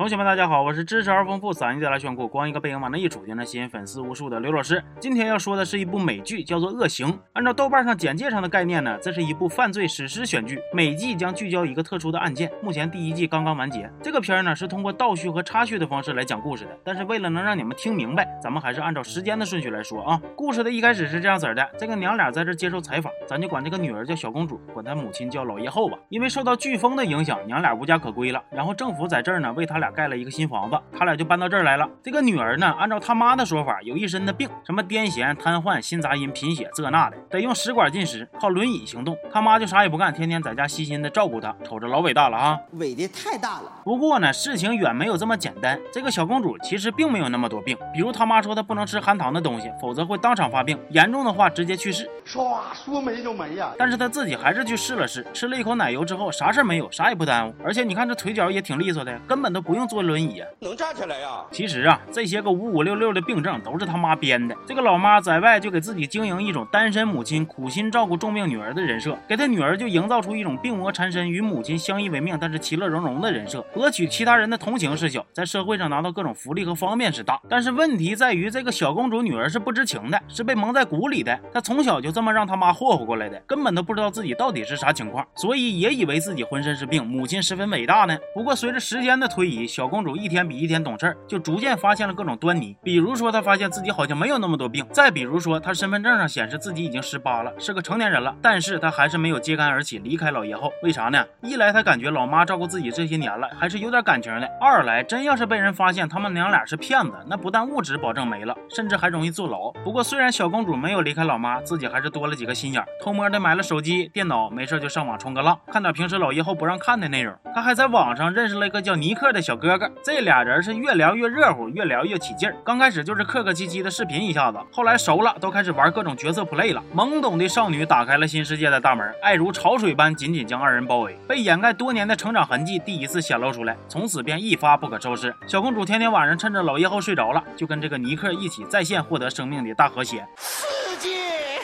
同学们，大家好，我是知识而丰富、嗓音带来炫酷、光一个背影往那一杵就能吸引粉丝无数的刘老师。今天要说的是一部美剧，叫做《恶行》。按照豆瓣上简介上的概念呢，这是一部犯罪史诗选剧，每季将聚焦一个特殊的案件。目前第一季刚刚完结。这个片儿呢是通过倒叙和插叙的方式来讲故事的，但是为了能让你们听明白，咱们还是按照时间的顺序来说啊。故事的一开始是这样子的：这个娘俩在这接受采访，咱就管这个女儿叫小公主，管她母亲叫老爷后吧。因为受到飓风的影响，娘俩无家可归了，然后政府在这儿呢为他俩盖了一个新房子。他俩就搬到这儿来了。这个女儿呢，按照他妈的说法，有一身的病，什么癫痫、瘫痪、心杂音、贫血，这那的，得用食管进食，靠轮椅行动。他妈就啥也不干，天天在家细心的照顾她，瞅着老伟大了哈，伟的太大了。不过呢，事情远没有这么简单。这个小公主其实并没有那么多病，比如他妈说她不能吃含糖的东西，否则会当场发病，严重的话直接去世。唰，说没就没呀。但是他自己还是去试了试，吃了一口奶油之后，啥事没有，啥也不耽误。而且你看这腿脚也挺利索的，根本都不用坐轮椅呀，能站起来呀。其实啊，这些个五五六六的病症都是他妈编的。这个老妈在外就给自己经营一种单身母亲苦心照顾重病女儿的人设，给她女儿就营造出一种病魔缠身、与母亲相依为命，但是其乐融融的人设。博取其他人的同情是小，在社会上拿到各种福利和方便是大。但是问题在于，这个小公主女儿是不知情的，是被蒙在鼓里的。她从小就这么让他妈霍霍过来的，根本都不知道自己到底是啥情况，所以也以为自己浑身是病，母亲十分伟大呢。不过随着时间的推移，小公主一天比一天懂事，就逐渐发现了各种端倪，比如说她发现自己好像没有那么多病，再比如说她身份证上显示自己已经十八了，是个成年人了，但是她还是没有揭竿而起离开老爷后，为啥呢？一来她感觉老妈照顾自己这些年了还是有点感情的，二来真要是被人发现他们娘俩是骗子，那不但物质保证没了，甚至还容易坐牢。不过虽然小公主没有离开老妈，自己还还是多了几个心眼，偷摸的买了手机、电脑，没事就上网冲个浪，看点平时老爷后不让看的内容。他还在网上认识了一个叫尼克的小哥哥，这俩人是越聊越热乎，越聊越起劲儿。刚开始就是客客气气的视频一下子，后来熟了，都开始玩各种角色 play 了。懵懂的少女打开了新世界的大门，爱如潮水般紧紧将二人包围，被掩盖多年的成长痕迹第一次显露出来，从此便一发不可收拾。小公主天天晚上趁着老爷后睡着了，就跟这个尼克一起在线获得生命的大和谐。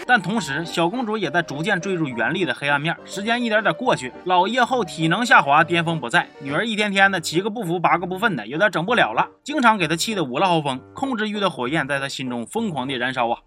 但同时，小公主也在逐渐坠入原力的黑暗面。时间一点点过去，老叶后体能下滑，巅峰不在，女儿一天天的七个不服八个不忿的，有点整不了了，经常给她气得五了豪风，控制欲的火焰在她心中疯狂的燃烧啊！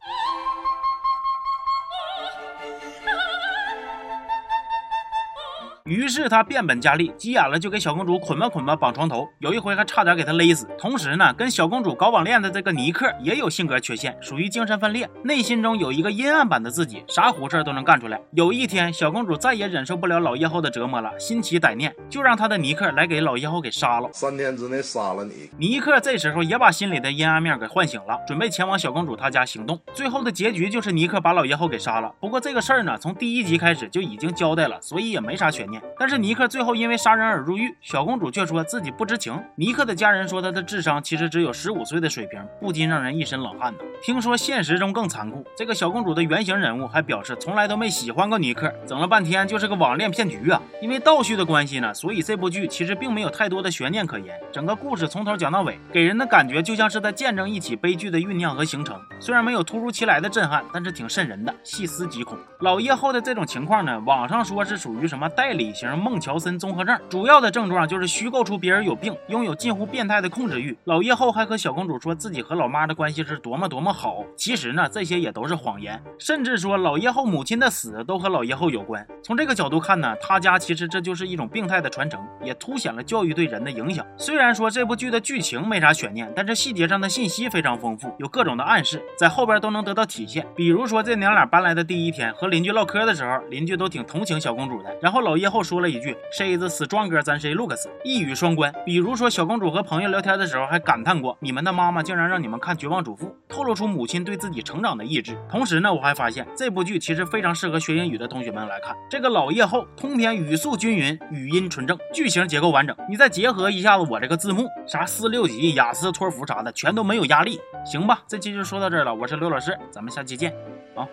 于是他变本加厉，急眼了就给小公主捆吧捆吧绑床头，有一回还差点给她勒死。同时呢，跟小公主搞网恋的这个尼克也有性格缺陷，属于精神分裂，内心中有一个阴暗版的自己，啥胡事都能干出来。有一天，小公主再也忍受不了老叶后的折磨了，心起歹念，就让他的尼克来给老叶后给杀了。三天之内杀了你。尼克这时候也把心里的阴暗面给唤醒了，准备前往小公主她家行动。最后的结局就是尼克把老叶后给杀了。不过这个事儿呢，从第一集开始就已经交代了，所以也没啥悬念。但是尼克最后因为杀人而入狱，小公主却说自己不知情。尼克的家人说他的智商其实只有十五岁的水平，不禁让人一身冷汗呢。听说现实中更残酷，这个小公主的原型人物还表示从来都没喜欢过尼克，整了半天就是个网恋骗局啊！因为倒叙的关系呢，所以这部剧其实并没有太多的悬念可言。整个故事从头讲到尾，给人的感觉就像是在见证一起悲剧的酝酿和形成。虽然没有突如其来的震撼，但是挺瘆人的，细思极恐。老叶后的这种情况呢，网上说是属于什么代理型。孟乔森综合症主要的症状就是虚构出别人有病，拥有近乎变态的控制欲。老叶后还和小公主说自己和老妈的关系是多么多么好，其实呢，这些也都是谎言。甚至说老叶后母亲的死都和老叶后有关。从这个角度看呢，他家其实这就是一种病态的传承，也凸显了教育对人的影响。虽然说这部剧的剧情没啥悬念，但是细节上的信息非常丰富，有各种的暗示，在后边都能得到体现。比如说这娘俩搬来的第一天，和邻居唠嗑的时候，邻居都挺同情小公主的。然后老叶后又说了。一句谁子死壮哥，咱谁 looks，一语双关。比如说，小公主和朋友聊天的时候，还感叹过：“你们的妈妈竟然让你们看《绝望主妇》，透露出母亲对自己成长的意志。”同时呢，我还发现这部剧其实非常适合学英语的同学们来看。这个老夜后通篇语速均匀，语音纯正，剧情结构完整。你再结合一下子我这个字幕，啥四六级、雅思、托福啥的，全都没有压力。行吧，这期就说到这儿了。我是刘老师，咱们下期见啊。